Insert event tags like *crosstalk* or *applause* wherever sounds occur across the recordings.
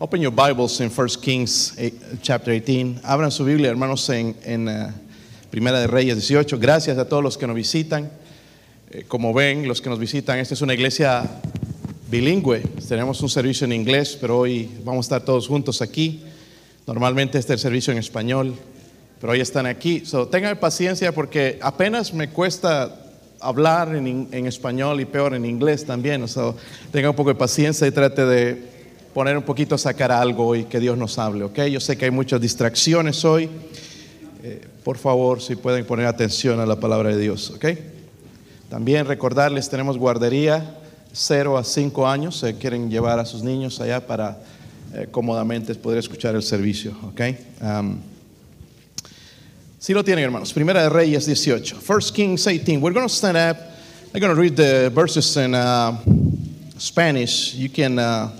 Open your Bibles in 1 Kings eh, chapter 18. Abran su Biblia, hermanos, en, en eh, Primera de Reyes 18. Gracias a todos los que nos visitan. Eh, como ven, los que nos visitan, esta es una iglesia bilingüe. Tenemos un servicio en inglés, pero hoy vamos a estar todos juntos aquí. Normalmente este es el servicio en español, pero hoy están aquí. So, tengan paciencia porque apenas me cuesta hablar en, español y peor en inglés también. So, tengan un poco de paciencia y trate de poner un poquito, sacar algo y que Dios nos hable, ¿ok? Yo sé que hay muchas distracciones hoy. Eh, por favor, si pueden poner atención a la palabra de Dios, ¿ok? También recordarles, tenemos guardería 0 a 5 años. Se quieren llevar a sus niños allá para eh, cómodamente poder escuchar el servicio, ¿ok? Um, si lo tienen, hermanos. Primera de Reyes 18. First Kings 18. We're going to stand up. I'm going to read the verses in uh, Spanish. You can, uh,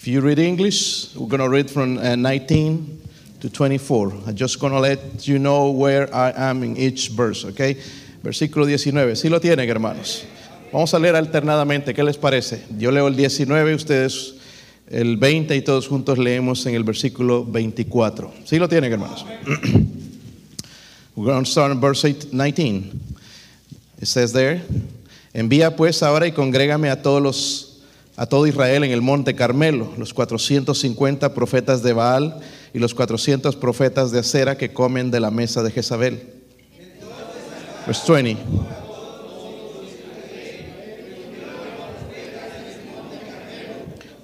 if you read English, we're going to read from uh, 19 to 24. I'm just going to let you know where I am in each verse, okay? Versículo 19. Si lo tienen, hermanos. Vamos a leer alternadamente. ¿Qué les parece? Yo leo el 19, ustedes el 20 y todos juntos leemos en el versículo 24. Si lo tienen, hermanos. *clears throat* We're going to start in verse 8 19. It says there, envía pues ahora y congrégame a todos los a todo Israel en el monte Carmelo, los 450 profetas de Baal y los 400 profetas de Acera que comen de la mesa de Jezabel. Verse 20.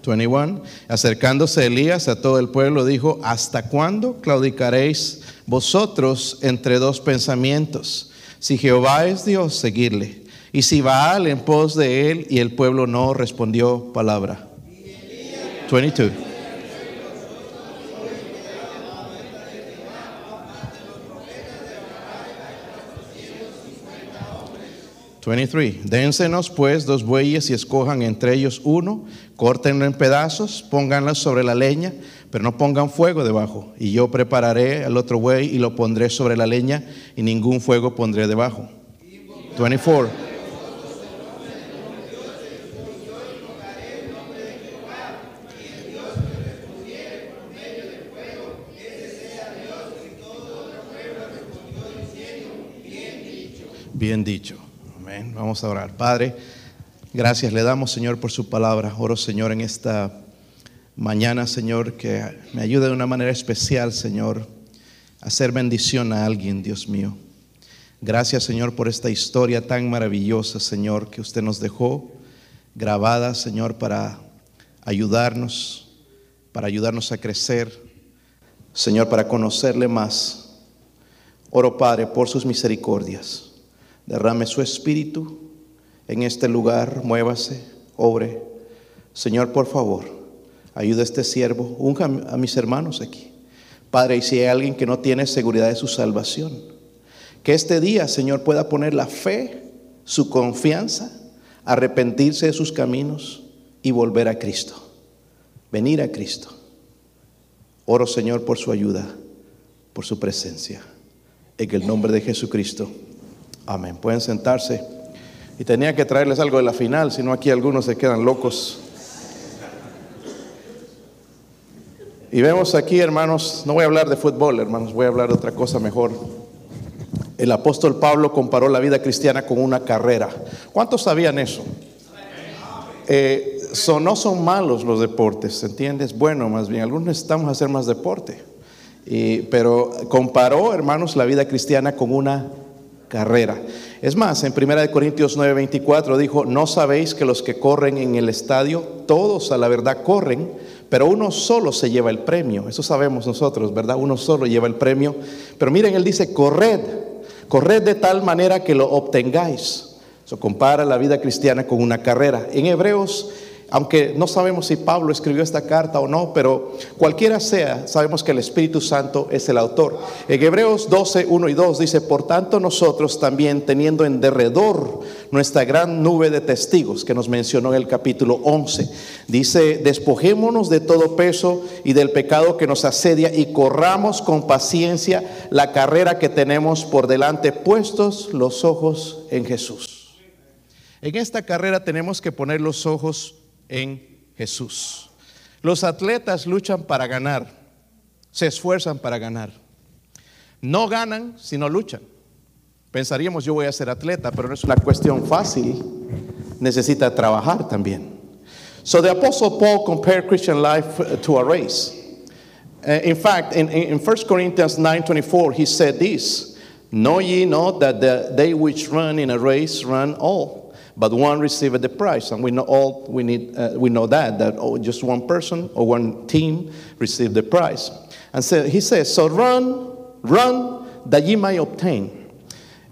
Twenty-one. Acercándose Elías a todo el pueblo, dijo: ¿Hasta cuándo claudicaréis vosotros entre dos pensamientos? Si Jehová es Dios, seguirle. Y si Baal en pos de él, y el pueblo no respondió palabra. 22. Twenty-three. Dénsenos pues dos bueyes y escojan entre ellos uno, córtenlo en pedazos, pónganlo sobre la leña, pero no pongan fuego debajo. Y yo prepararé al otro buey y lo pondré sobre la leña, y ningún fuego pondré debajo. 24. Bien dicho. Amén. Vamos a orar. Padre, gracias le damos, Señor, por su palabra. Oro, Señor, en esta mañana, Señor, que me ayude de una manera especial, Señor, a hacer bendición a alguien, Dios mío. Gracias, Señor, por esta historia tan maravillosa, Señor, que usted nos dejó grabada, Señor, para ayudarnos, para ayudarnos a crecer, Señor, para conocerle más. Oro, Padre, por sus misericordias. Derrame su espíritu en este lugar, muévase, obre. Señor, por favor, ayuda a este siervo, unja a mis hermanos aquí. Padre, y si hay alguien que no tiene seguridad de su salvación, que este día, Señor, pueda poner la fe, su confianza, arrepentirse de sus caminos y volver a Cristo. Venir a Cristo. Oro, Señor, por su ayuda, por su presencia. En el nombre de Jesucristo. Amén. Pueden sentarse. Y tenía que traerles algo de la final, si no aquí algunos se quedan locos. Y vemos aquí, hermanos, no voy a hablar de fútbol, hermanos, voy a hablar de otra cosa mejor. El apóstol Pablo comparó la vida cristiana con una carrera. ¿Cuántos sabían eso? Eh, no son malos los deportes, ¿entiendes? Bueno, más bien, algunos necesitamos hacer más deporte. Pero comparó, hermanos, la vida cristiana con una carrera. Es más, en 1 Corintios 9:24 dijo, no sabéis que los que corren en el estadio, todos a la verdad corren, pero uno solo se lleva el premio. Eso sabemos nosotros, ¿verdad? Uno solo lleva el premio. Pero miren, él dice, corred, corred de tal manera que lo obtengáis. Eso compara la vida cristiana con una carrera. En Hebreos, aunque no sabemos si Pablo escribió esta carta o no, pero cualquiera sea, sabemos que el Espíritu Santo es el autor. En Hebreos 12, 1 y 2 dice, por tanto nosotros también teniendo en derredor nuestra gran nube de testigos que nos mencionó en el capítulo 11, dice, despojémonos de todo peso y del pecado que nos asedia y corramos con paciencia la carrera que tenemos por delante, puestos los ojos en Jesús. En esta carrera tenemos que poner los ojos en Jesús. Los atletas luchan para ganar, se esfuerzan para ganar. No ganan si no luchan. Pensaríamos yo voy a ser atleta, pero no es una cuestión fácil. Necesita trabajar también. So the Apostle Paul compared Christian life uh, to a race. Uh, in fact, in, in 1 Corinthians 9:24, he said this: Know ye not that the, they which run in a race run all, but one received the prize. And we know all we need. Uh, we know that that oh, just one person or one team received the prize. And so he says, so run, run that ye may obtain.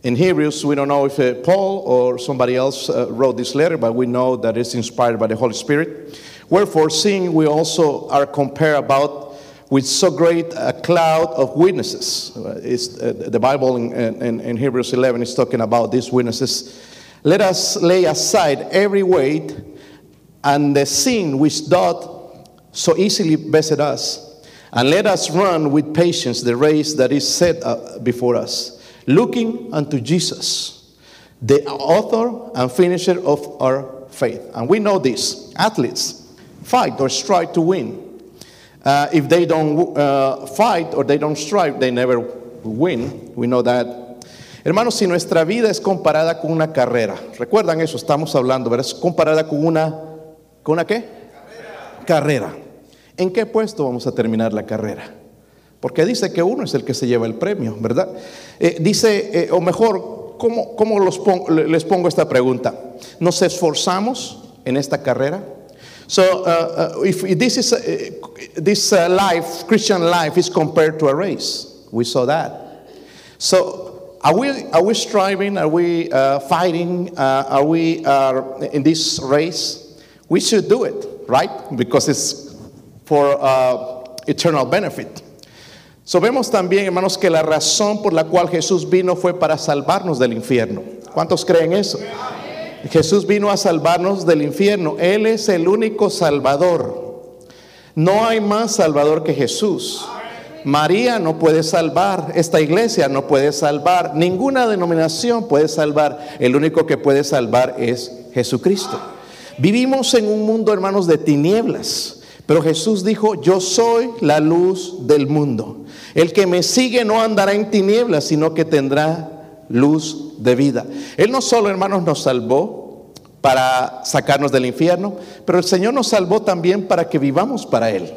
In Hebrews, we don't know if uh, Paul or somebody else uh, wrote this letter, but we know that it's inspired by the Holy Spirit. Wherefore, seeing we also are compared about with so great a cloud of witnesses. Uh, uh, the Bible in, in, in Hebrews 11 is talking about these witnesses. Let us lay aside every weight and the sin which doth so easily beset us, and let us run with patience the race that is set uh, before us looking unto Jesus, the author and finisher of our faith. And we know this athletes fight or strive to win. Uh, if they don't uh, fight or they don't strive, they never win. We know that. Hermanos, si nuestra vida es comparada con una carrera, recuerdan eso, estamos hablando, ¿verdad? Es comparada con una, ¿con una qué? Carrera. carrera. ¿En qué puesto vamos a terminar la carrera? Porque dice que uno es el que se lleva el premio, ¿verdad? Eh, dice, eh, o mejor, ¿cómo, cómo les pongo esta pregunta? ¿Nos esforzamos en esta carrera? So, uh, uh, if this is uh, this uh, life, Christian life, is compared to a race, we saw that. So, are we are we striving? Are we uh, fighting? Uh, are we in this race? We should do it, right? Because it's for eternal benefit. Sabemos también, hermanos, que la razón por la cual Jesús vino fue para salvarnos del infierno. ¿Cuántos creen eso? Jesús vino a salvarnos del infierno. Él es el único salvador. No hay más salvador que Jesús. María no puede salvar, esta iglesia no puede salvar, ninguna denominación puede salvar. El único que puede salvar es Jesucristo. Vivimos en un mundo, hermanos, de tinieblas. Pero Jesús dijo, yo soy la luz del mundo. El que me sigue no andará en tinieblas, sino que tendrá luz de vida. Él no solo, hermanos, nos salvó para sacarnos del infierno, pero el Señor nos salvó también para que vivamos para Él.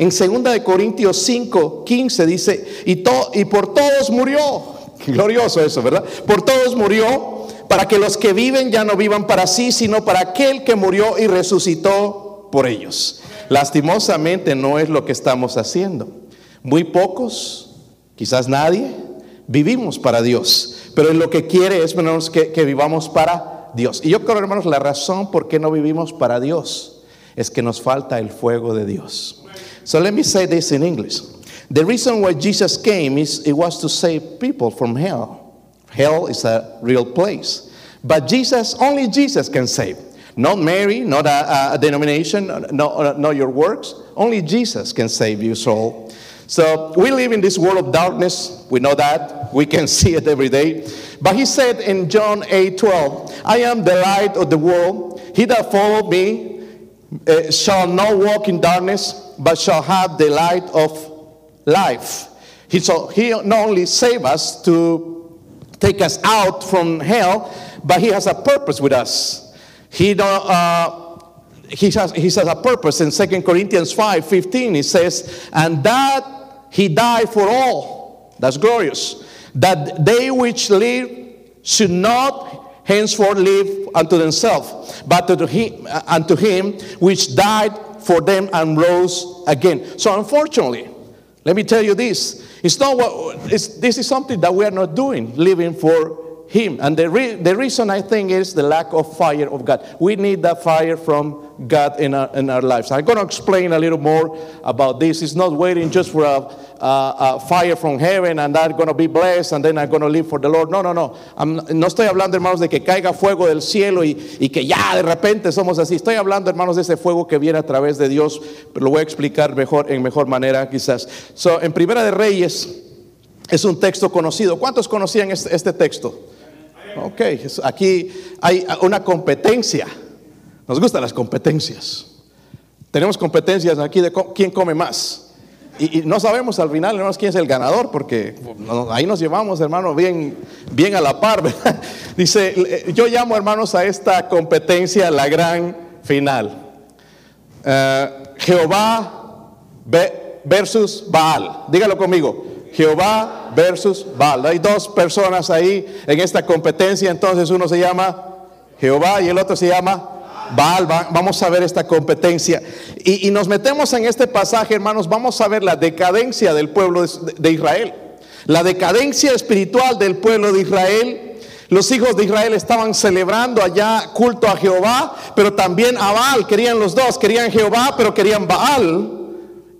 En 2 de Corintios 5, 15 dice, y, y por todos murió. *laughs* Glorioso eso, ¿verdad? Por todos murió, para que los que viven ya no vivan para sí, sino para aquel que murió y resucitó por ellos. Lastimosamente no es lo que estamos haciendo. Muy pocos, quizás nadie, vivimos para Dios. Pero lo que quiere es, hermanos, que, que vivamos para Dios. Y yo creo, hermanos, la razón por qué no vivimos para Dios es que nos falta el fuego de Dios. So let me say this in English. The reason why Jesus came is it was to save people from hell. Hell is a real place. But Jesus, only Jesus can save. Not Mary, not a, a denomination, not, not your works. Only Jesus can save your soul. So we live in this world of darkness. We know that. We can *laughs* see it every day. But he said in John 8 12, I am the light of the world. He that follow me uh, shall not walk in darkness, but shall have the light of life. He, so he not only save us to take us out from hell, but he has a purpose with us. He don't, uh, he has, he has a purpose in 2 Corinthians 5 15. He says, And that he died for all. That's glorious. That they which live should not henceforth live unto themselves, but to him, unto him which died for them and rose again. So, unfortunately, let me tell you this: it's not what it's, this is something that we are not doing, living for Him. And the re, the reason I think is the lack of fire of God. We need that fire from God in our, in our lives. I'm going to explain a little more about this. It's not waiting just for a, a, a fire from heaven and I'm going to be blessed and then I'm going to live for the Lord. No, no, no. No estoy hablando, hermanos, de que caiga fuego del cielo y, y que ya de repente somos así. Estoy hablando, hermanos, de ese fuego que viene a través de Dios. Pero lo voy a explicar mejor, en mejor manera, quizás. So, en Primera de Reyes es un texto conocido. ¿Cuántos conocían este, este texto? Ok, aquí hay una competencia. Nos gustan las competencias. Tenemos competencias aquí de quién come más. Y, no sabemos al final, hermanos, quién es el ganador, porque ahí nos llevamos, hermano, bien, bien a la par. *laughs* Dice, yo llamo, hermanos, a esta competencia la gran final. Eh, Jehová versus Baal. Dígalo conmigo. Jehová versus Baal. Hay dos personas ahí en esta competencia, entonces uno se llama Jehová y el otro se llama Baal, vamos a ver esta competencia. Y, nos metemos en este pasaje, hermanos, vamos a ver la decadencia del pueblo de, Israel. La decadencia espiritual del pueblo de Israel. Los hijos de Israel estaban celebrando allá culto a Jehová, pero también a Baal. Querían los dos, querían Jehová, pero querían Baal.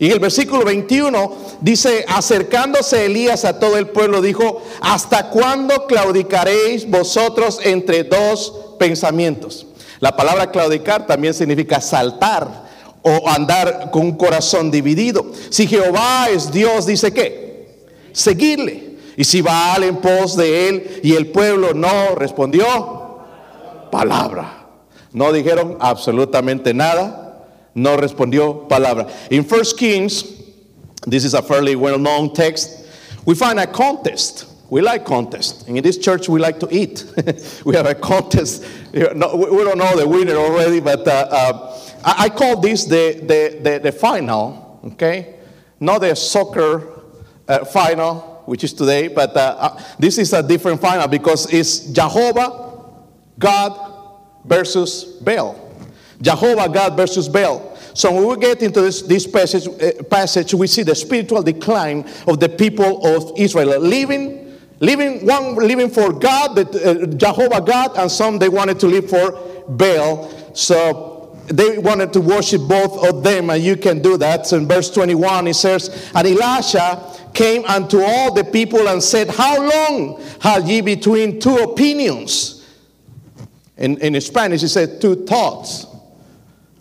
Y en el versículo 21 dice, acercándose Elías a todo el pueblo, dijo, ¿hasta cuándo claudicaréis vosotros entre dos pensamientos? La palabra claudicar también significa saltar o andar con un corazón dividido. Si Jehová es Dios, dice que seguirle. Y si Baal en pos de él y el pueblo no respondió, palabra. No dijeron absolutamente nada, no respondió palabra. In First Kings, this is a fairly well-known text, we find a contest we like contests. And in this church, we like to eat. *laughs* we have a contest. we don't know the winner already, but uh, uh, I, call this the, the, the, the, final, okay? Not the soccer uh, final, which is today, but uh, uh, this is a different final because it's Jehovah, God versus Baal. Jehovah, God versus Baal. So when we get into this, this passage, uh, passage, we see the spiritual decline of the people of Israel, living Living one living for God, uh, Jehovah God, and some they wanted to live for Baal. So they wanted to worship both of them, and you can do that. So in verse 21, it says, And Elisha came unto all the people and said, How long have ye between two opinions? In, in Spanish, it said two thoughts.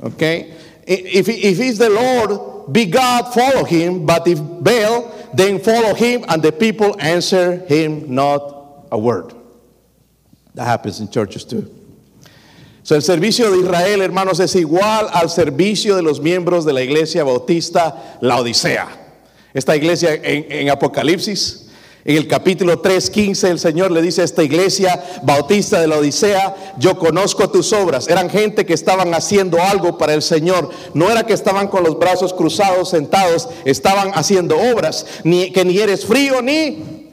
Okay? If, if he's the Lord, be God, follow him. But if Baal, then follow him, and the people answer him not a word. That happens in churches too. So, el servicio de Israel, hermanos, es igual al servicio de los miembros de la iglesia bautista La Odisea. Esta iglesia en, en Apocalipsis en el capítulo 3.15 el Señor le dice a esta iglesia bautista de la Odisea, yo conozco tus obras. Eran gente que estaban haciendo algo para el Señor. No era que estaban con los brazos cruzados sentados, estaban haciendo obras. Ni, que ni eres frío ni...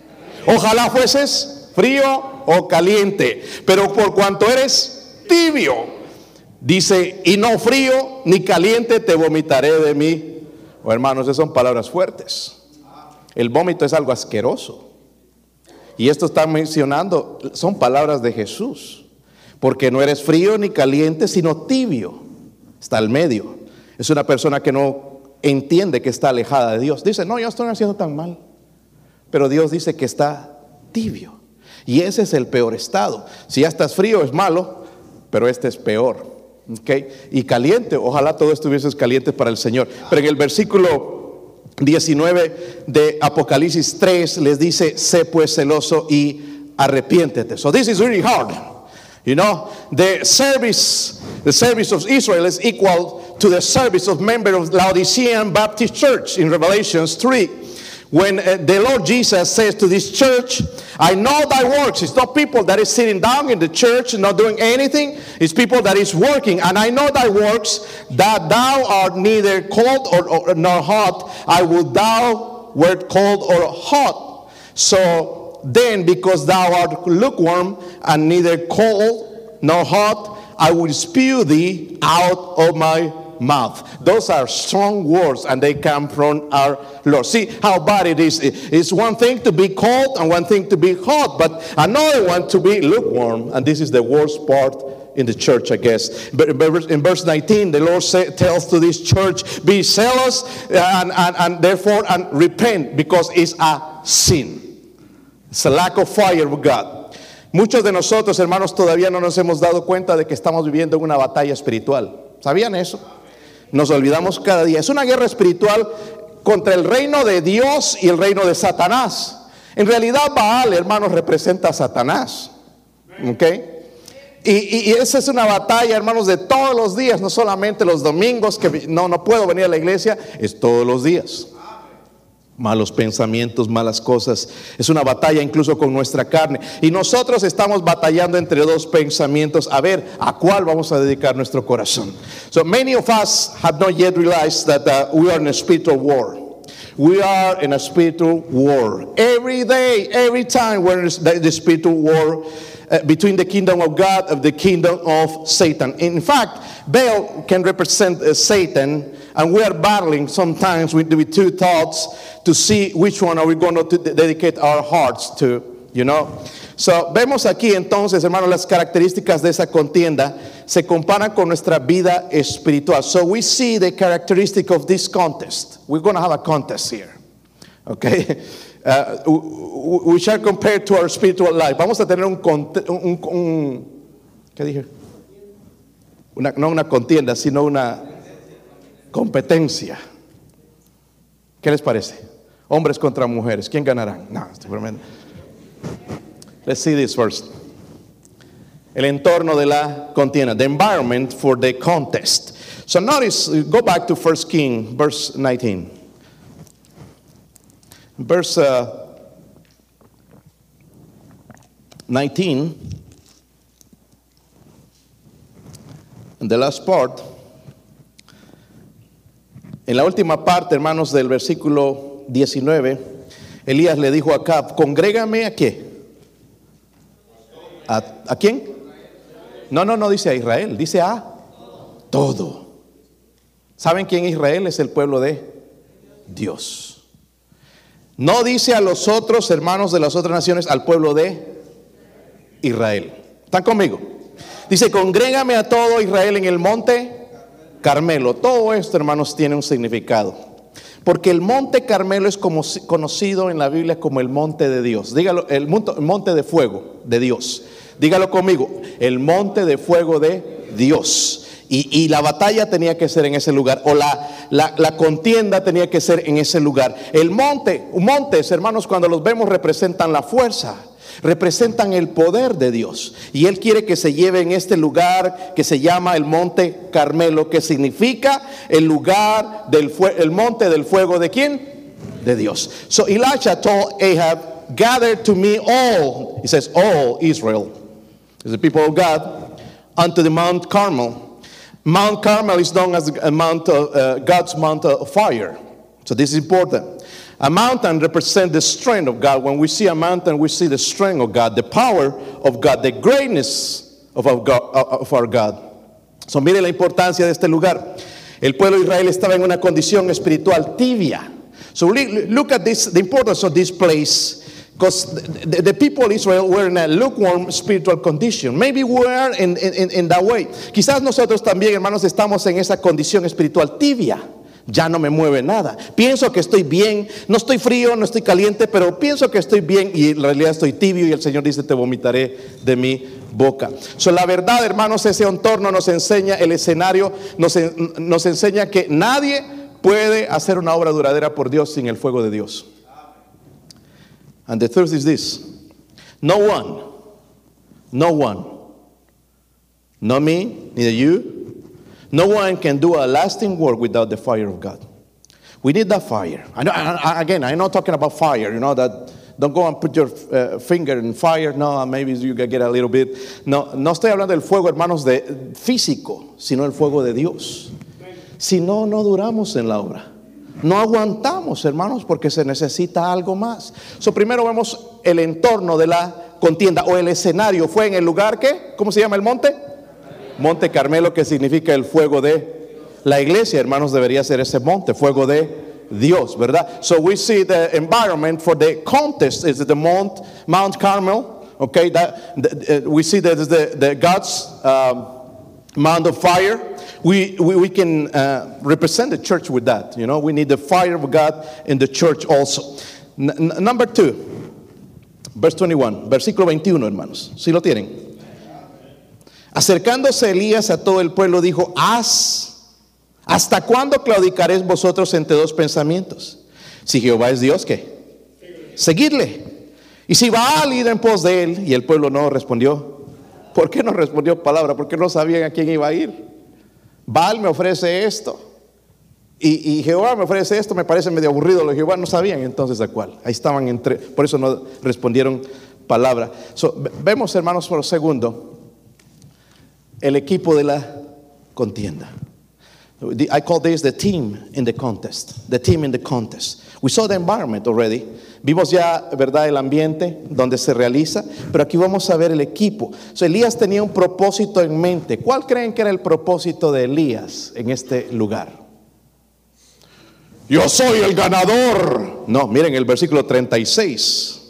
Ojalá fueses frío o caliente. Pero por cuanto eres tibio, dice, y no frío ni caliente, te vomitaré de mí. Oh, hermanos, esas son palabras fuertes. El vómito es algo asqueroso. Y esto está mencionando, son palabras de Jesús. Porque no eres frío ni caliente, sino tibio. Está al medio. Es una persona que no entiende que está alejada de Dios. Dice, no, yo estoy haciendo tan mal. Pero Dios dice que está tibio. Y ese es el peor estado. Si ya estás frío es malo, pero este es peor. ¿Okay? Y caliente, ojalá todo estuviese caliente para el Señor. Pero en el versículo 19 de Apocalipsis 3 les dice, sé pues celoso y arrepiéntete. So this is really hard. You know, the service, the service of Israel is equal to the service of member of Laodicean Baptist Church in Revelations 3 when uh, the Lord Jesus says to this church, I know thy works. It's not people that is sitting down in the church and not doing anything. It's people that is working. And I know thy works, that thou art neither cold or, or nor hot. I will thou wert cold or hot. So then, because thou art lukewarm and neither cold nor hot, I will spew thee out of my mouth. Those are strong words and they come from our Lord. See how bad it is. It's one thing to be cold and one thing to be hot, but another one to be lukewarm. And this is the worst part in the church, I guess. But in verse 19, the Lord say, tells to this church, be zealous and, and, and therefore and repent because it's a sin. It's a lack of fire with God. Muchos de nosotros, hermanos, todavía no nos hemos dado cuenta de que estamos viviendo en una batalla espiritual. ¿Sabían eso? Nos olvidamos cada día. Es una guerra espiritual contra el reino de Dios y el reino de Satanás. En realidad Baal, hermanos, representa a Satanás. ¿Ok? Y, y, esa es una batalla, hermanos, de todos los días, no solamente los domingos, que no, no puedo venir a la iglesia, es todos los días. Malos pensamientos, malas cosas. Es una batalla incluso con nuestra carne. Y nosotros estamos batallando entre dos pensamientos. A ver, ¿a cuál vamos a dedicar nuestro corazón? So many of us have not yet realized that uh, we are in a spiritual war. We are in a spiritual war. Every day, every time we're in the spiritual war uh, between the kingdom of God and the kingdom of Satan. In fact, Baal can represent uh, Satan, and we are battling sometimes with, with two thoughts to see which one are we going to dedicate our hearts to. You know? So, vemos aquí entonces, hermanos, las características de esa contienda se comparan con nuestra vida espiritual. So we see the characteristic of this contest. We're going to have a contest here. Okay? *laughs* Uh, we shall compare to our spiritual life. Vamos a tener un, un, un ¿qué dije? Una, no una contienda, sino una competencia. ¿Qué les parece? Hombres contra mujeres. ¿Quién ganará? No. Let's see this first. El entorno de la contienda. The environment for the contest. So notice, go back to 1 King, verse 19. Verse uh, 19, and the last part, en la última parte, hermanos, del versículo 19, Elías le dijo a Acab, congrégame a qué? ¿A, ¿A quién? No, no, no dice a Israel, dice a todo. ¿Saben quién Israel es el pueblo de Dios? No dice a los otros hermanos de las otras naciones, al pueblo de Israel. ¿Están conmigo? Dice, congrégame a todo Israel en el monte Carmelo. Todo esto, hermanos, tiene un significado. Porque el monte Carmelo es como, conocido en la Biblia como el monte de Dios. Dígalo, el monte de fuego de Dios. Dígalo conmigo, el monte de fuego de Dios. Y, la batalla tenía que ser en ese lugar, o la, la, contienda tenía que ser en ese lugar. El monte, montes, hermanos, cuando los vemos representan la fuerza, representan el poder de Dios. Y Él quiere que se lleve en este lugar que se llama el monte Carmelo, que significa el lugar del el monte del fuego de quién? De Dios. So Elijah told Ahab, gather to me all, he says, all Israel, is the people of God, unto the Mount Carmel. Mount Carmel is known as a mount of, uh, God's mount of fire. So this is important. A mountain represents the strength of God. When we see a mountain, we see the strength of God, the power of God, the greatness of our God. Of our God. So mire la importancia de este lugar. El pueblo de Israel estaba en una condición espiritual tibia. So look at this, the importance of this place because the, the, people of Israel were in a lukewarm spiritual condition. Maybe we are in, in, in that way. Quizás nosotros también, hermanos, estamos en esa condición espiritual tibia. Ya no me mueve nada. Pienso que estoy bien. No estoy frío, no estoy caliente, pero pienso que estoy bien y en realidad estoy tibio y el Señor dice, te vomitaré de mi boca. So, la verdad, hermanos, ese entorno nos enseña, el escenario nos, enseña que nadie puede hacer una obra duradera por Dios sin el fuego de Dios. And the truth is this no one, no one, not me, neither you, no one can do a lasting work without the fire of God. We need that fire. I know, I, again, I'm not talking about fire, you know, that don't go and put your uh, finger in fire. No, maybe you can get a little bit. No, no estoy hablando del fuego, hermanos, de físico, sino el fuego de Dios. Si no, no duramos en la obra. No aguantamos, hermanos, porque se necesita algo más. So, primero vemos el entorno de la contienda o el escenario. Fue en el lugar que, ¿cómo se llama el monte? Monte Carmelo, que significa el fuego de la iglesia, hermanos, debería ser ese monte, fuego de Dios, ¿verdad? So we see the environment for the contest is the Mount, Mount Carmel. Okay, that, we see that the, the God's um, Mount of fire we, we, we can uh, represent the church with that. You know, we need the fire of God in the church also. Number two, verse 21, versículo 21, hermanos. Si lo tienen. Acercándose Elías a todo el pueblo, dijo: Haz, ¿hasta cuándo claudicaréis vosotros entre dos pensamientos? Si Jehová es Dios, ¿qué? Seguidle. Y si va a ir en pos de él, y el pueblo no respondió ¿Por qué no respondió palabra? Porque no sabían a quién iba a ir. Baal me ofrece esto. Y, Jehová me ofrece esto, me parece medio aburrido. Los Jehová no sabían entonces a cuál. Ahí estaban entre, por eso no respondieron palabra. vemos, hermanos, por un segundo, el equipo de la contienda. I call this the team in the contest. The team in the contest. We saw the environment already. Vimos ya, ¿verdad?, el ambiente donde se realiza, pero aquí vamos a ver el equipo. So, Elías tenía un propósito en mente. ¿Cuál creen que era el propósito de Elías en este lugar? Yo soy el ganador. No, miren el versículo 36.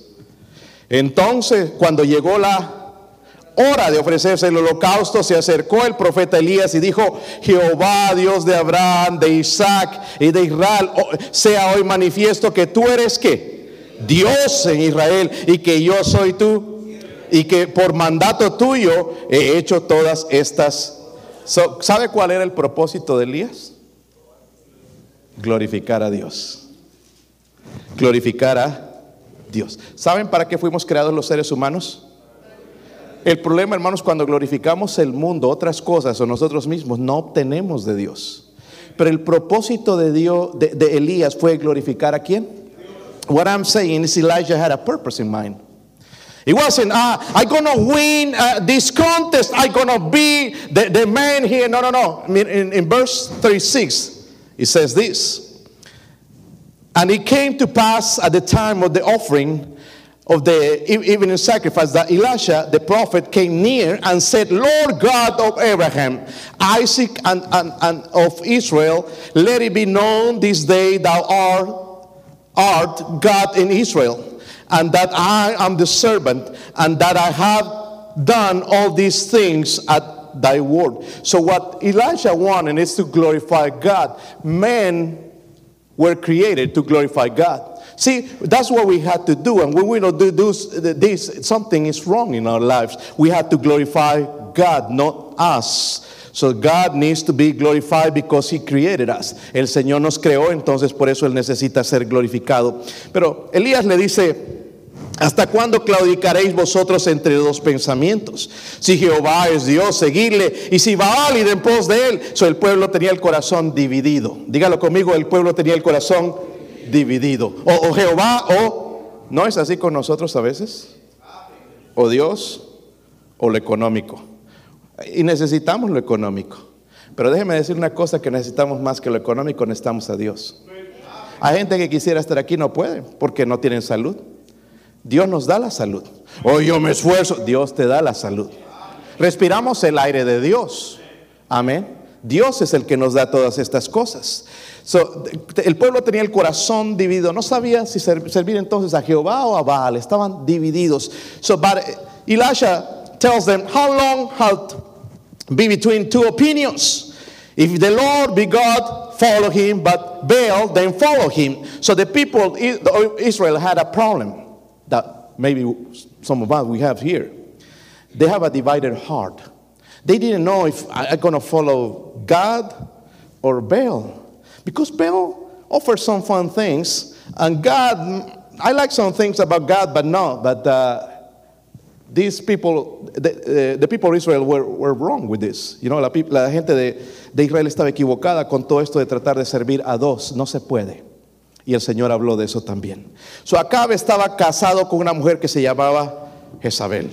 Entonces, cuando llegó la hora de ofrecerse el holocausto, se acercó el profeta Elías y dijo, Jehová, Dios de Abraham, de Isaac y de Israel, sea hoy manifiesto que tú eres que Dios en Israel y que yo soy tú y que por mandato tuyo he hecho todas estas. ¿Sabe cuál era el propósito de Elías? Glorificar a Dios. Glorificar a Dios. ¿Saben para qué fuimos creados los seres humanos? El problema, hermanos, cuando glorificamos el mundo, otras cosas o nosotros mismos, no obtenemos de Dios. Pero el propósito de Dios, de, Elías, fue glorificar a quién? What I'm saying is Elijah had a purpose in mind. It wasn't, ah, I'm to win uh, this contest. I'm to be the, the man here. No, no, no. In, in verse 36, it says this. And it came to pass at the time of the offering of the evening sacrifice that Elisha the prophet came near and said, Lord God of Abraham, Isaac, and, and, and of Israel, let it be known this day thou art, art God in Israel, and that I am the servant, and that I have done all these things at thy word. So, what Elijah wanted is to glorify God. Men were created to glorify God. See, that's what we had to do. And when we don't do this, something is wrong in our lives. We have to glorify God, not us. So God needs to be glorified because He created us. El Señor nos creó, entonces por eso Él necesita ser glorificado. Pero Elías le dice, ¿Hasta cuándo claudicaréis vosotros entre dos pensamientos? Si Jehová es Dios, seguirle. Y si Baal, ir en pos de él. So el pueblo tenía el corazón dividido. Dígalo conmigo, el pueblo tenía el corazón dividido. O, Jehová o no es así con nosotros a veces. O Dios o lo económico. Y necesitamos lo económico. Pero déjeme decir una cosa que necesitamos más que lo económico, necesitamos a Dios. Hay gente que quisiera estar aquí no puede porque no tienen salud. Dios nos da la salud. O yo me esfuerzo, Dios te da la salud. Respiramos el aire de Dios. Amén. Dios es el que nos da todas estas cosas. So, el pueblo tenía el corazón dividido. No sabía si servir entonces a Jehová o a Baal. Estaban divididos. So, but eh, Elisha tells them, How long halt be between two opinions? If the Lord be God, follow him, but Baal, then follow him. So the people, of Israel had a problem that maybe some of us we have here. They have a divided heart. They didn't know if I'm going to follow God or Baal. Because Baal offers some fun things, and God, I like some things about God, but no, but uh, these people, the, uh, the, people of Israel were, were wrong with this. You know, la, la gente de, de Israel estaba equivocada con todo esto de tratar de servir a dos. No se puede. Y el Señor habló de eso también. So Acabe estaba casado con una mujer que se llamaba Jezabel.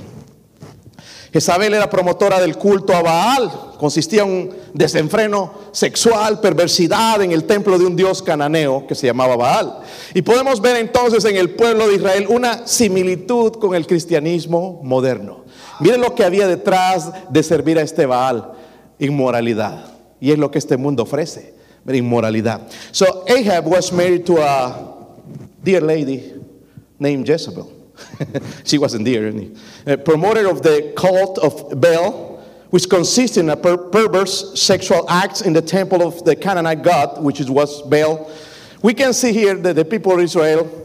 Jezabel era promotora del culto a Baal. Consistía en un desenfreno sexual, perversidad en el templo de un dios cananeo que se llamaba Baal. Y podemos ver entonces en el pueblo de Israel una similitud con el cristianismo moderno. Miren lo que había detrás de servir a este Baal. Inmoralidad. Y es lo que este mundo ofrece. Inmoralidad. So Ahab was married to a dear lady named Jezebel. *laughs* she wasn't there. A promoter of the cult of Baal, which consists in a per perverse sexual acts in the temple of the Canaanite god, which was Baal. We can see here that the people of Israel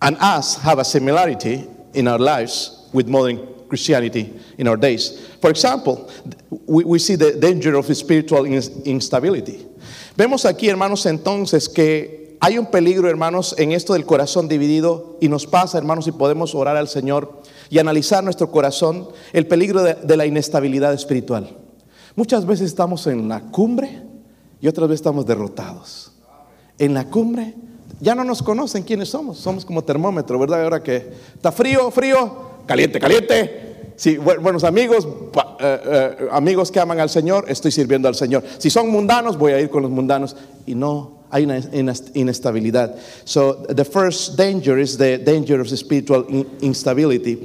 and us have a similarity in our lives with modern Christianity in our days. For example, we, we see the danger of spiritual instability. Vemos aquí, hermanos, entonces que hay un peligro, hermanos, en esto del corazón dividido y nos pasa, hermanos, y podemos orar al Señor y analizar nuestro corazón el peligro de, la inestabilidad espiritual. Muchas veces estamos en la cumbre y otras veces estamos derrotados. En la cumbre ya no nos conocen quiénes somos, somos como termómetro, ¿verdad? Ahora que está frío, frío, caliente, caliente. Si bu- buenos amigos, eh, eh, amigos que aman al Señor, estoy sirviendo al Señor. Si son mundanos, voy a ir con los mundanos. Y no, hay una inestabilidad. So, the first danger is the danger of spiritual in- instability.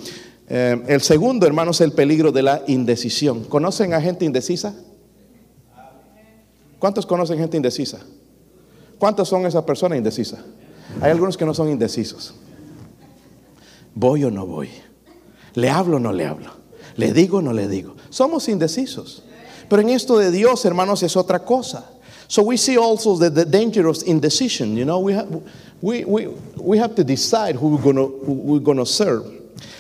Eh, el segundo, hermanos, es el peligro de la indecisión. ¿Conocen a gente indecisa? ¿Cuántos conocen gente indecisa? ¿Cuántos son esas personas indecisas? Hay algunos que no son indecisos. ¿Voy o no voy? ¿Le hablo o no le hablo? ¿Le digo o no le digo? Somos indecisos. Pero en esto de Dios, hermanos, es otra cosa. So we see also the, the danger of indecision. You know, we have, we, we, we have to decide who we're gonna, we're gonna serve.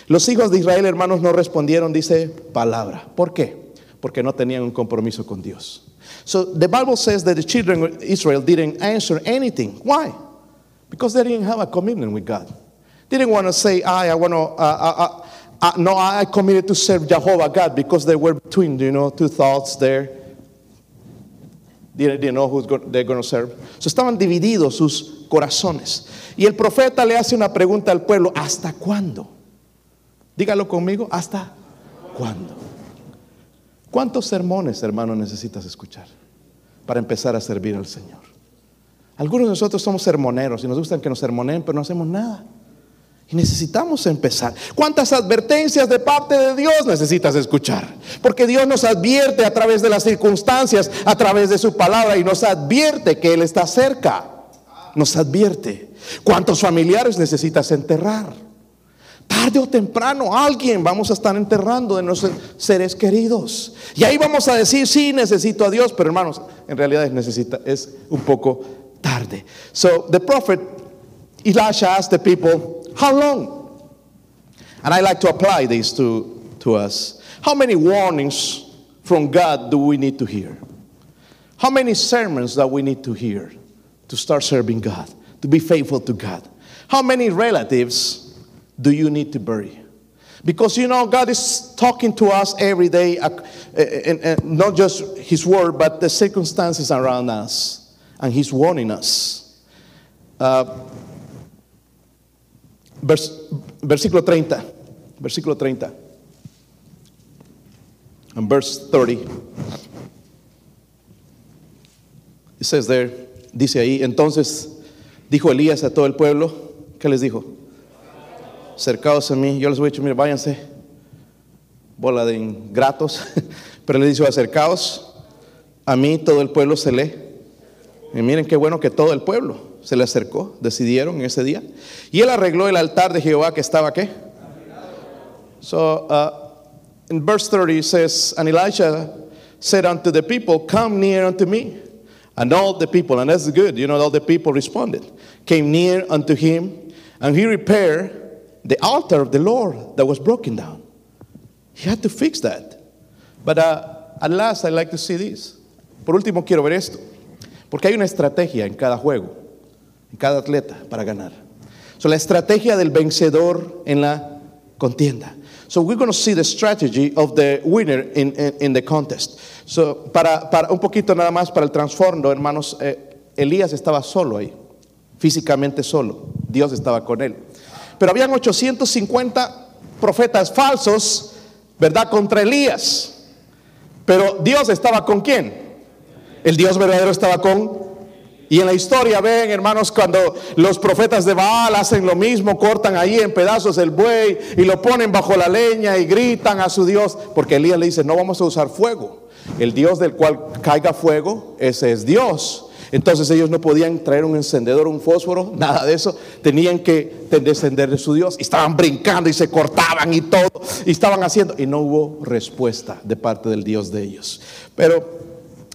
Los hijos de Israel, hermanos, no respondieron, dice palabra. ¿Por qué? Porque no tenían un compromiso con Dios. So the Bible says that the children of Israel didn't answer anything. Why? Because they didn't have a commitment with God. They didn't want to say, I, I want to, uh, uh, uh, uh, no, I committed to serve Jehovah God because they were between, you know, two thoughts there. They didn't know going to serve. Estaban divididos sus corazones. Y el profeta le hace una pregunta al pueblo, ¿hasta cuándo? Dígalo conmigo, ¿hasta cuándo? ¿Cuántos sermones, hermano, necesitas escuchar para empezar a servir al Señor? Algunos de nosotros somos sermoneros y nos gustan que nos sermoneen, pero no hacemos nada. Y necesitamos empezar. ¿Cuántas advertencias de parte de Dios necesitas escuchar? Porque Dios nos advierte a través de las circunstancias, a través de su palabra, y nos advierte que Él está cerca. Nos advierte. ¿Cuántos familiares necesitas enterrar? Tarde o temprano alguien vamos a estar enterrando de nuestros seres queridos. Y ahí vamos a decir, sí, necesito a Dios, pero hermanos, en realidad es, necesita, es un poco tarde. So the prophet Elisha asked the people, how long? And I like to apply this to, to us. How many warnings from God do we need to hear? How many sermons that we need to hear to start serving God, to be faithful to God? How many relatives do you need to bury? Because you know, God is talking to us every day, uh, and, and not just His word, but the circumstances around us, and He's warning us. Uh, vers- versículo 30, versículo 30, and verse 30. It says there, dice ahí, entonces dijo Elías a todo el pueblo, ¿qué les dijo? Cercados a mí, yo les voy a decir, mire, váyanse, bola de ingratos, *laughs* pero le dijo, acercaos a mí, todo el pueblo se lee. Y miren qué bueno que todo el pueblo se le acercó, decidieron en ese día. Y él arregló el altar de Jehová que estaba, ¿qué? So, uh, in verse 30 it says, And Elisha said unto the people, Come near unto me. And all the people, and that's good, you know, all the people responded, came near unto him, and he repaired the altar of the Lord that was broken down. He had to fix that. But uh, at last, I like to see this. Por último, quiero ver esto. Porque hay una estrategia en cada juego, cada atleta para ganar. So, la estrategia del vencedor en la contienda. So we're going to see the strategy of the winner in, in, in the contest. So para, para un poquito nada más para el trasfondo, hermanos, eh, Elías estaba solo ahí, físicamente solo. Dios estaba con él. Pero habían 850 profetas falsos, ¿verdad? Contra Elías. Pero Dios estaba con quién? El Dios verdadero estaba con y en la historia ven, hermanos, cuando los profetas de Baal hacen lo mismo, cortan ahí en pedazos el buey y lo ponen bajo la leña y gritan a su Dios, porque Elías le dice, no vamos a usar fuego. El Dios del cual caiga fuego, ese es Dios. Entonces ellos no podían traer un encendedor, un fósforo, *laughs* nada de eso. Tenían que descender de su Dios. Y estaban brincando y se cortaban y todo. Y estaban haciendo. Y no hubo respuesta de parte del Dios de ellos. Pero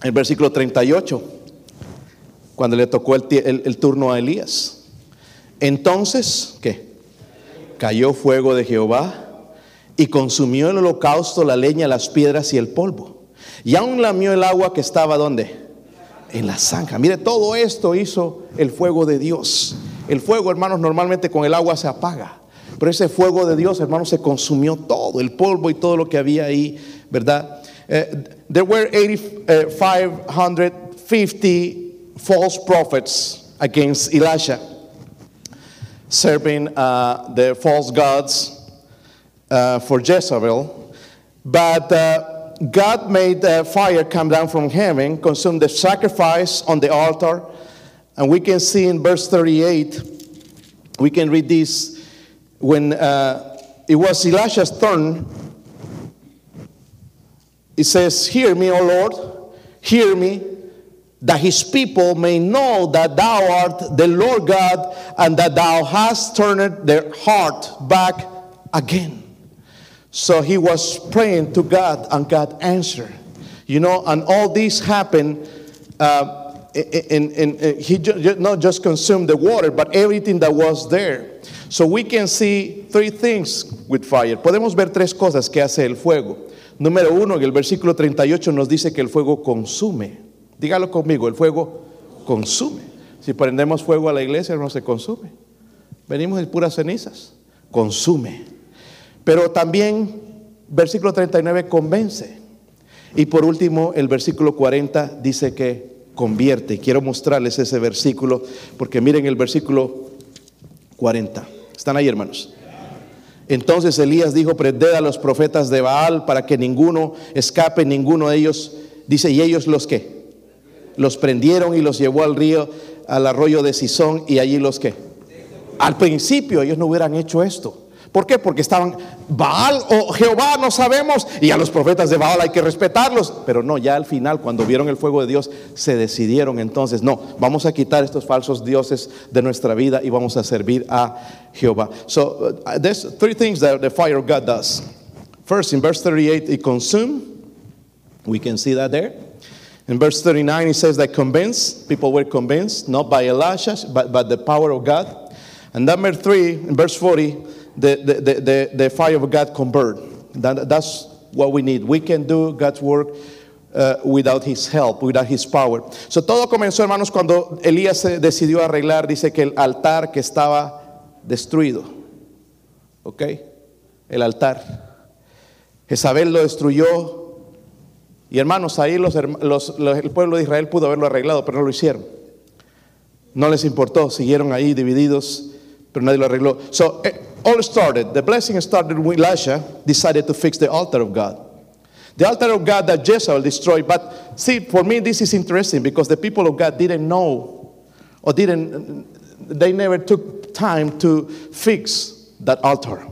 el versículo 38 cuando le tocó el, turno a Elías. Entonces, ¿qué? Cayó fuego de Jehová y consumió el holocausto, la leña, las piedras y el polvo. Y aún lamió el agua que estaba donde? En la zanja. Mire, todo esto hizo el fuego de Dios. El fuego, hermanos, normalmente con el agua se apaga. Pero ese fuego de Dios, hermanos, se consumió todo, el polvo y todo lo que había ahí, ¿verdad? Uh, there were 8,550 false prophets against Elisha, serving uh, the false gods uh, for Jezebel. But uh, God made fire come down from heaven, consume the sacrifice on the altar. And we can see in verse 38, we can read this when uh, it was Elisha's turn. It says, Hear me, O Lord, hear me, that his people may know that thou art the Lord God, and that thou hast turned their heart back again. So he was praying to God, and God answered. You know, and all this happened. Uh, in, in, in, he ju- not just consumed the water, but everything that was there. So we can see three things with fire. Podemos ver tres cosas que hace el fuego. Número uno, en el versículo 38 nos dice que el fuego consume. Dígalo conmigo, el fuego consume. Si prendemos fuego a la iglesia no se consume. Venimos de puras cenizas. Consume. Pero también, versículo 39 convence. Y por último, el versículo 40 dice que convierte. Quiero mostrarles ese versículo porque miren el versículo 40. ¿Están ahí, hermanos? Entonces Elías dijo, prended a los profetas de Baal para que ninguno escape, ninguno de ellos, dice, y ellos los que los prendieron y los llevó al río, al arroyo de Sison, y allí los que. Al principio ellos no hubieran hecho esto. ¿Por qué? Porque estaban Baal o Jehová, no sabemos, y a los profetas de Baal hay que respetarlos. Pero no, ya al final, cuando vieron el fuego de Dios, se decidieron entonces, no, vamos a quitar estos falsos dioses de nuestra vida y vamos a servir a Jehová. So, uh, there's three things that the fire of God does. First, in verse 38, it consumed. We can see that there. In verse 39, it says that convinced, people were convinced, not by Elisha, but by the power of God. And number three, in verse 40, the, the, the, the, fire of God convert. That, that's what we need. We can do God's work uh, without His help, without His power. So todo comenzó, hermanos, cuando Elías se decidió arreglar, dice que el altar que estaba destruido. ¿Ok? El altar. Jezabel lo destruyó. Y hermanos, ahí los, los, los, el pueblo de Israel pudo haberlo arreglado, pero no lo hicieron. No les importó, siguieron ahí divididos, pero nadie lo arregló. So, eh, all started, the blessing started when Elisha decided to fix the altar of God. The altar of God that Jezebel destroyed. But see, for me, this is interesting because the people of God didn't know or didn't, they never took time to fix that altar.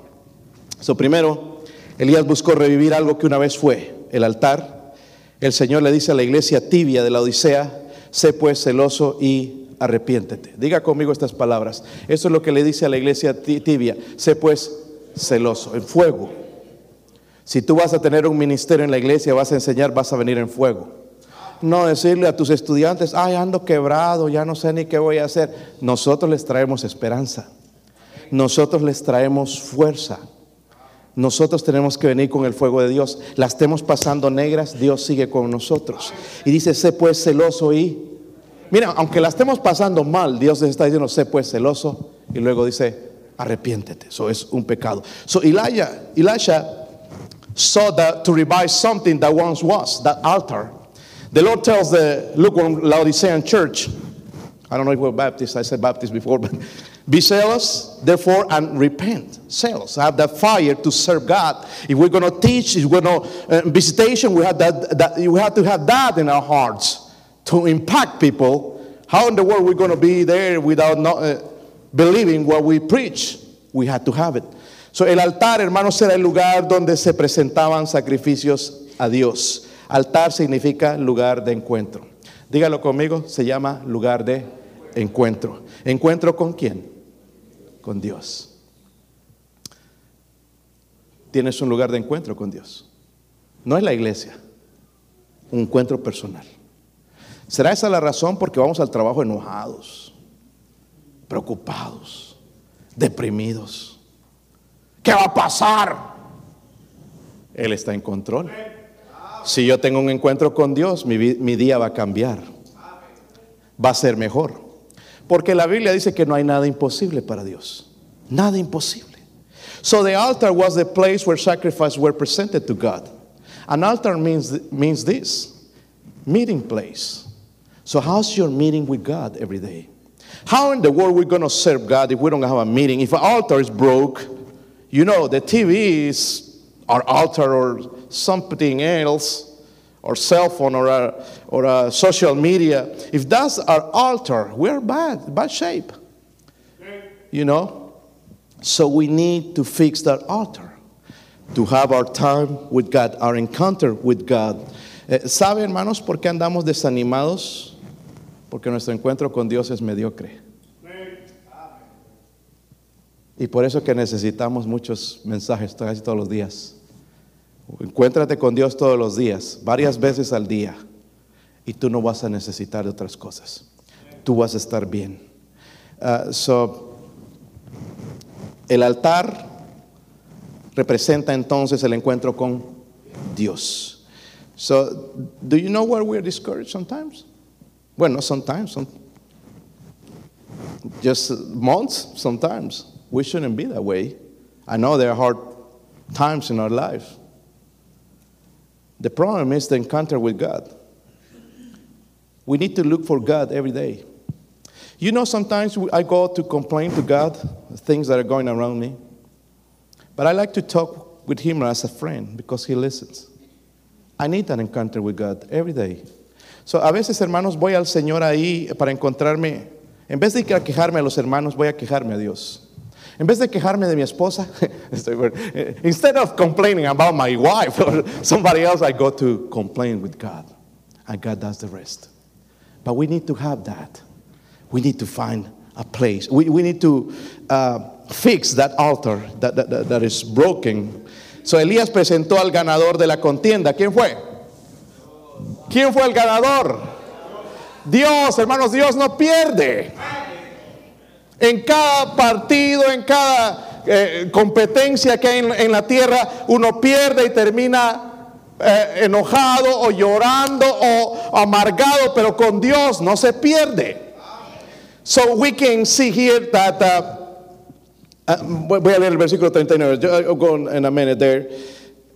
So, primero, Elías buscó revivir algo que una vez fue el altar. El Señor le dice a la iglesia tibia de la Odisea: sé pues celoso y arrepiéntete. Diga conmigo estas palabras. Eso es lo que le dice a la iglesia tibia. Sé pues celoso, en fuego. Si tú vas a tener un ministerio en la iglesia, vas a enseñar, vas a venir en fuego. No decirle a tus estudiantes, ay, ando quebrado, ya no sé ni qué voy a hacer. Nosotros les traemos esperanza. Nosotros les traemos fuerza. Nosotros tenemos que venir con el fuego de Dios. La estemos pasando negras, Dios sigue con nosotros. Y dice, sé pues celoso y Mira, aunque la estemos pasando mal, Dios les está diciendo, sé pues celoso, y luego dice, arrepiéntete. Eso es un pecado. So Elijah, Elisha saw that to revive something that once was, that altar. The Lord tells the lukewarm Laodicean church, I don't know if we're Baptist, I said Baptist before, but be zealous, therefore, and repent. Zealous, have that fire to serve God. If we're going to teach, if we're going to uh, visitation, we have that, that. You have to have that in our hearts to impact people. How in the world are we going to be there without not, uh, believing what we preach? We had to have it. So, el altar, hermanos, era el lugar donde se presentaban sacrificios a Dios. Altar significa lugar de encuentro. Dígalo conmigo, se llama lugar de encuentro. ¿Encuentro con quién? Con Dios. Tienes un lugar de encuentro con Dios. No es la iglesia, un encuentro personal. ¿Será esa la razón porque vamos al trabajo enojados, preocupados, deprimidos? ¿Qué va a pasar? Él está en control. Si yo tengo un encuentro con Dios, mi, mi, día va a cambiar. Va a ser mejor. Porque la Biblia dice que no hay nada imposible para Dios. Nada imposible. So the altar was the place where sacrifices were presented to God. An altar means, means this meeting place. So, how's your meeting with God every day? How in the world are we going to serve God if we don't have a meeting? If an altar is broke, you know, the TV is our altar or something else, or cell phone or a, or a social media. If that's our altar, we're bad, bad shape. You know? So we need to fix that altar to have our time with God, our encounter with God. Eh, ¿Sabe, hermanos, por qué andamos desanimados? Porque nuestro encuentro con Dios es mediocre. Y por eso que necesitamos muchos mensajes casi todos los días. Encuéntrate con Dios todos los días, varias veces al día, y tú no vas a necesitar otras cosas. Tú vas a estar bien. Uh, so, el altar representa entonces el encuentro con Dios. So, do you know where we're discouraged sometimes? Well, not sometimes, some, just months, sometimes. We shouldn't be that way. I know there are hard times in our life. The problem is the encounter with God. We need to look for God every day. You know, sometimes I go to complain to God things that are going around me, but I like to talk with Him as a friend because He listens. I need an encounter with God every day. So, a veces, hermanos, voy al Señor ahí para encontrarme. En vez de quejarme a los hermanos, voy a quejarme a Dios. En vez de quejarme de mi esposa, *laughs* instead of complaining about my wife or *laughs* somebody else, I go to complain with God. And God does the rest. But we need to have that. We need to find a place. We, we need to uh, fix that altar that, that, that, that is broken. So Elías presentó al ganador de la contienda. ¿Quién fue? ¿Quién fue el ganador? Dios, hermanos, Dios no pierde. En cada partido, en cada eh, competencia que hay en, la tierra, uno pierde y termina eh, enojado o llorando o amargado, pero con Dios no se pierde. So we can see here that, uh, uh, voy a leer el versículo 39, I'll go in a minute there.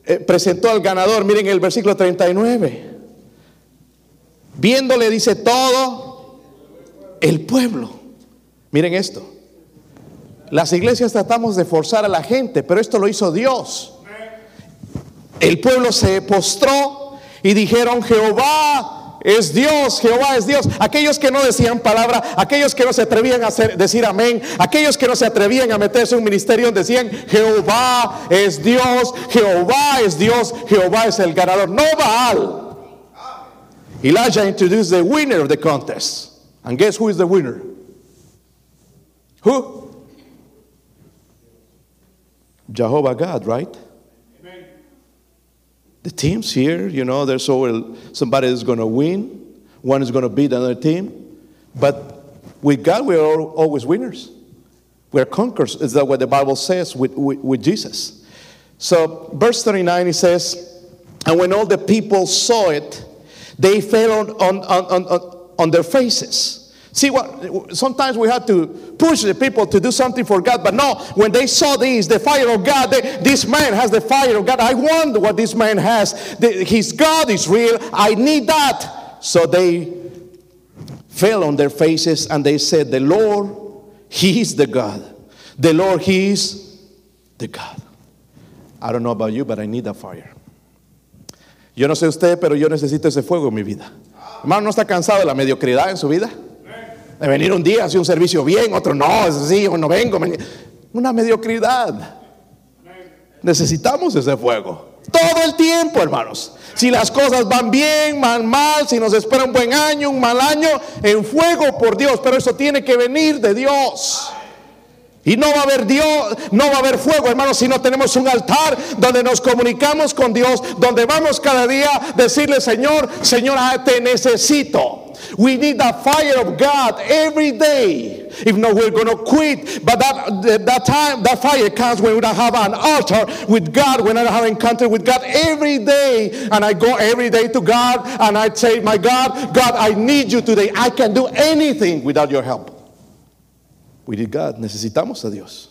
Eh, presentó al ganador, miren el versículo 39. Viéndole dice todo el pueblo. Miren esto. Las iglesias tratamos de forzar a la gente, pero esto lo hizo Dios. El pueblo se postró y dijeron, Jehová es Dios, Jehová es Dios. Aquellos que no decían palabra, aquellos que no se atrevían a hacer, decir amén, aquellos que no se atrevían a meterse en un ministerio decían, Jehová es Dios, Jehová es Dios, Jehová es el ganador. No Baal. Elijah introduced the winner of the contest. And guess who is the winner? Who? Jehovah God, right? Amen. The teams here, you know, there's always somebody is going to win, one is going to beat another team. But with God, we're always winners. We're conquerors, is that what the Bible says with, with, with Jesus? So, verse 39, he says, And when all the people saw it, they fell on, on, on, on, on their faces. See what sometimes we have to push the people to do something for God, but no, when they saw this, the fire of God, they, this man has the fire of God. I wonder what this man has. The, his God is real. I need that. So they fell on their faces and they said, The Lord, He is the God. The Lord, He is the God. I don't know about you, but I need that fire. Yo no sé usted, pero yo necesito ese fuego en mi vida. Hermano, ¿no está cansado de la mediocridad en su vida? De venir un día, hacer un servicio bien, otro no, es así, o no vengo. Una mediocridad. Necesitamos ese fuego. Todo el tiempo, hermanos. Si las cosas van bien, van mal, si nos espera un buen año, un mal año, en fuego por Dios. Pero eso tiene que venir de Dios. Y no va a haber Dios, no va a haber fuego, hermanos, si no tenemos un altar donde nos comunicamos con Dios, donde vamos cada día a decirle, Señor, Señor, ah, te necesito. We need the fire of God every day. If not, we're going to quit. But that, that time, that fire comes when we don't have an altar with God, when I have encounter with God every day. And I go every day to God and I say, My God, God, I need you today. I can do anything without your help. We need God. Necesitamos a Dios.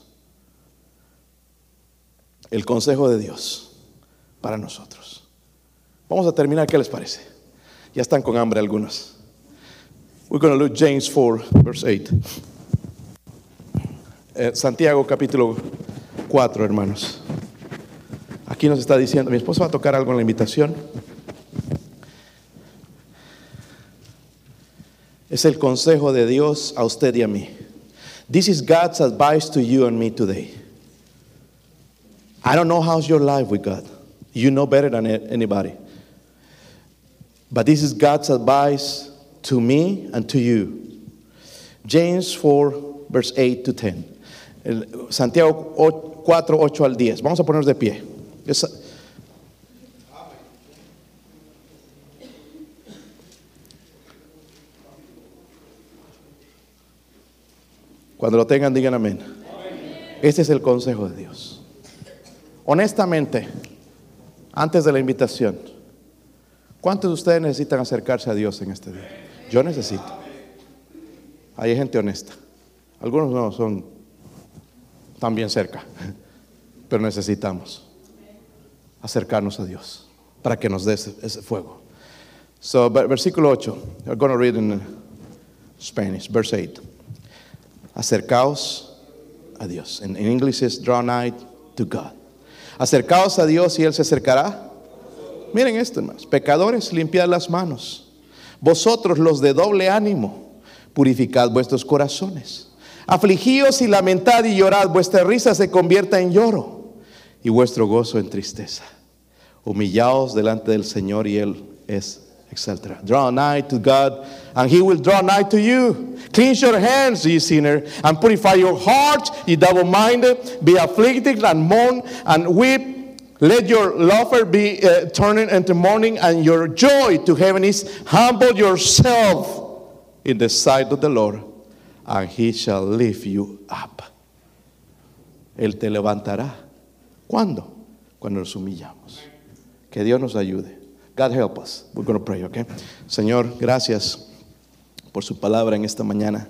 el consejo de Dios para nosotros. Vamos a terminar, ¿qué les parece? Ya están con hambre algunos. We're going to look James 4, verse 8. Eh, Santiago capítulo 4, hermanos. Aquí nos está diciendo, mi esposa va a tocar algo en la invitación. Es el consejo de Dios a usted y a mí. This is God's advice to you and me today. I don't know how's your life with God. You know better than anybody. But this is God's advice to me and to you. James 4, verse 8 to 10. Santiago 4, 8 al 10. Vamos a ponernos de pie. Cuando lo tengan, digan amén. Este es el consejo de Dios. Honestamente, antes de la invitación, ¿cuántos de ustedes necesitan acercarse a Dios en este día? Yo necesito. Hay gente honesta. Algunos no son tan bien cerca, pero necesitamos acercarnos a Dios para que nos dé ese, fuego. So, versículo 8. I'm going to read in Spanish, verse 8. Acercaos a Dios. En, inglés es draw nigh to God. Acercaos a Dios y Él se acercará. Miren esto, hermanos. Pecadores, limpiad las manos. Vosotros, los de doble ánimo, purificad vuestros corazones. Afligíos y lamentad y llorad. Vuestra risa se convierta en lloro y vuestro gozo en tristeza. Humillaos delante del Señor y Él es etc. Draw nigh to God, and He will draw nigh to you. Cleanse your hands, ye sinner, and purify your heart, ye double minded. Be afflicted and mourn and weep. Let your laughter be uh, turning into mourning, and your joy to heaven is humble yourself in the sight of the Lord, and He shall lift you up. Él te levantará. ¿Cuándo? Cuando nos humillamos. Que Dios nos ayude. God help us. We're going to pray, okay? Señor, gracias por su palabra en esta mañana.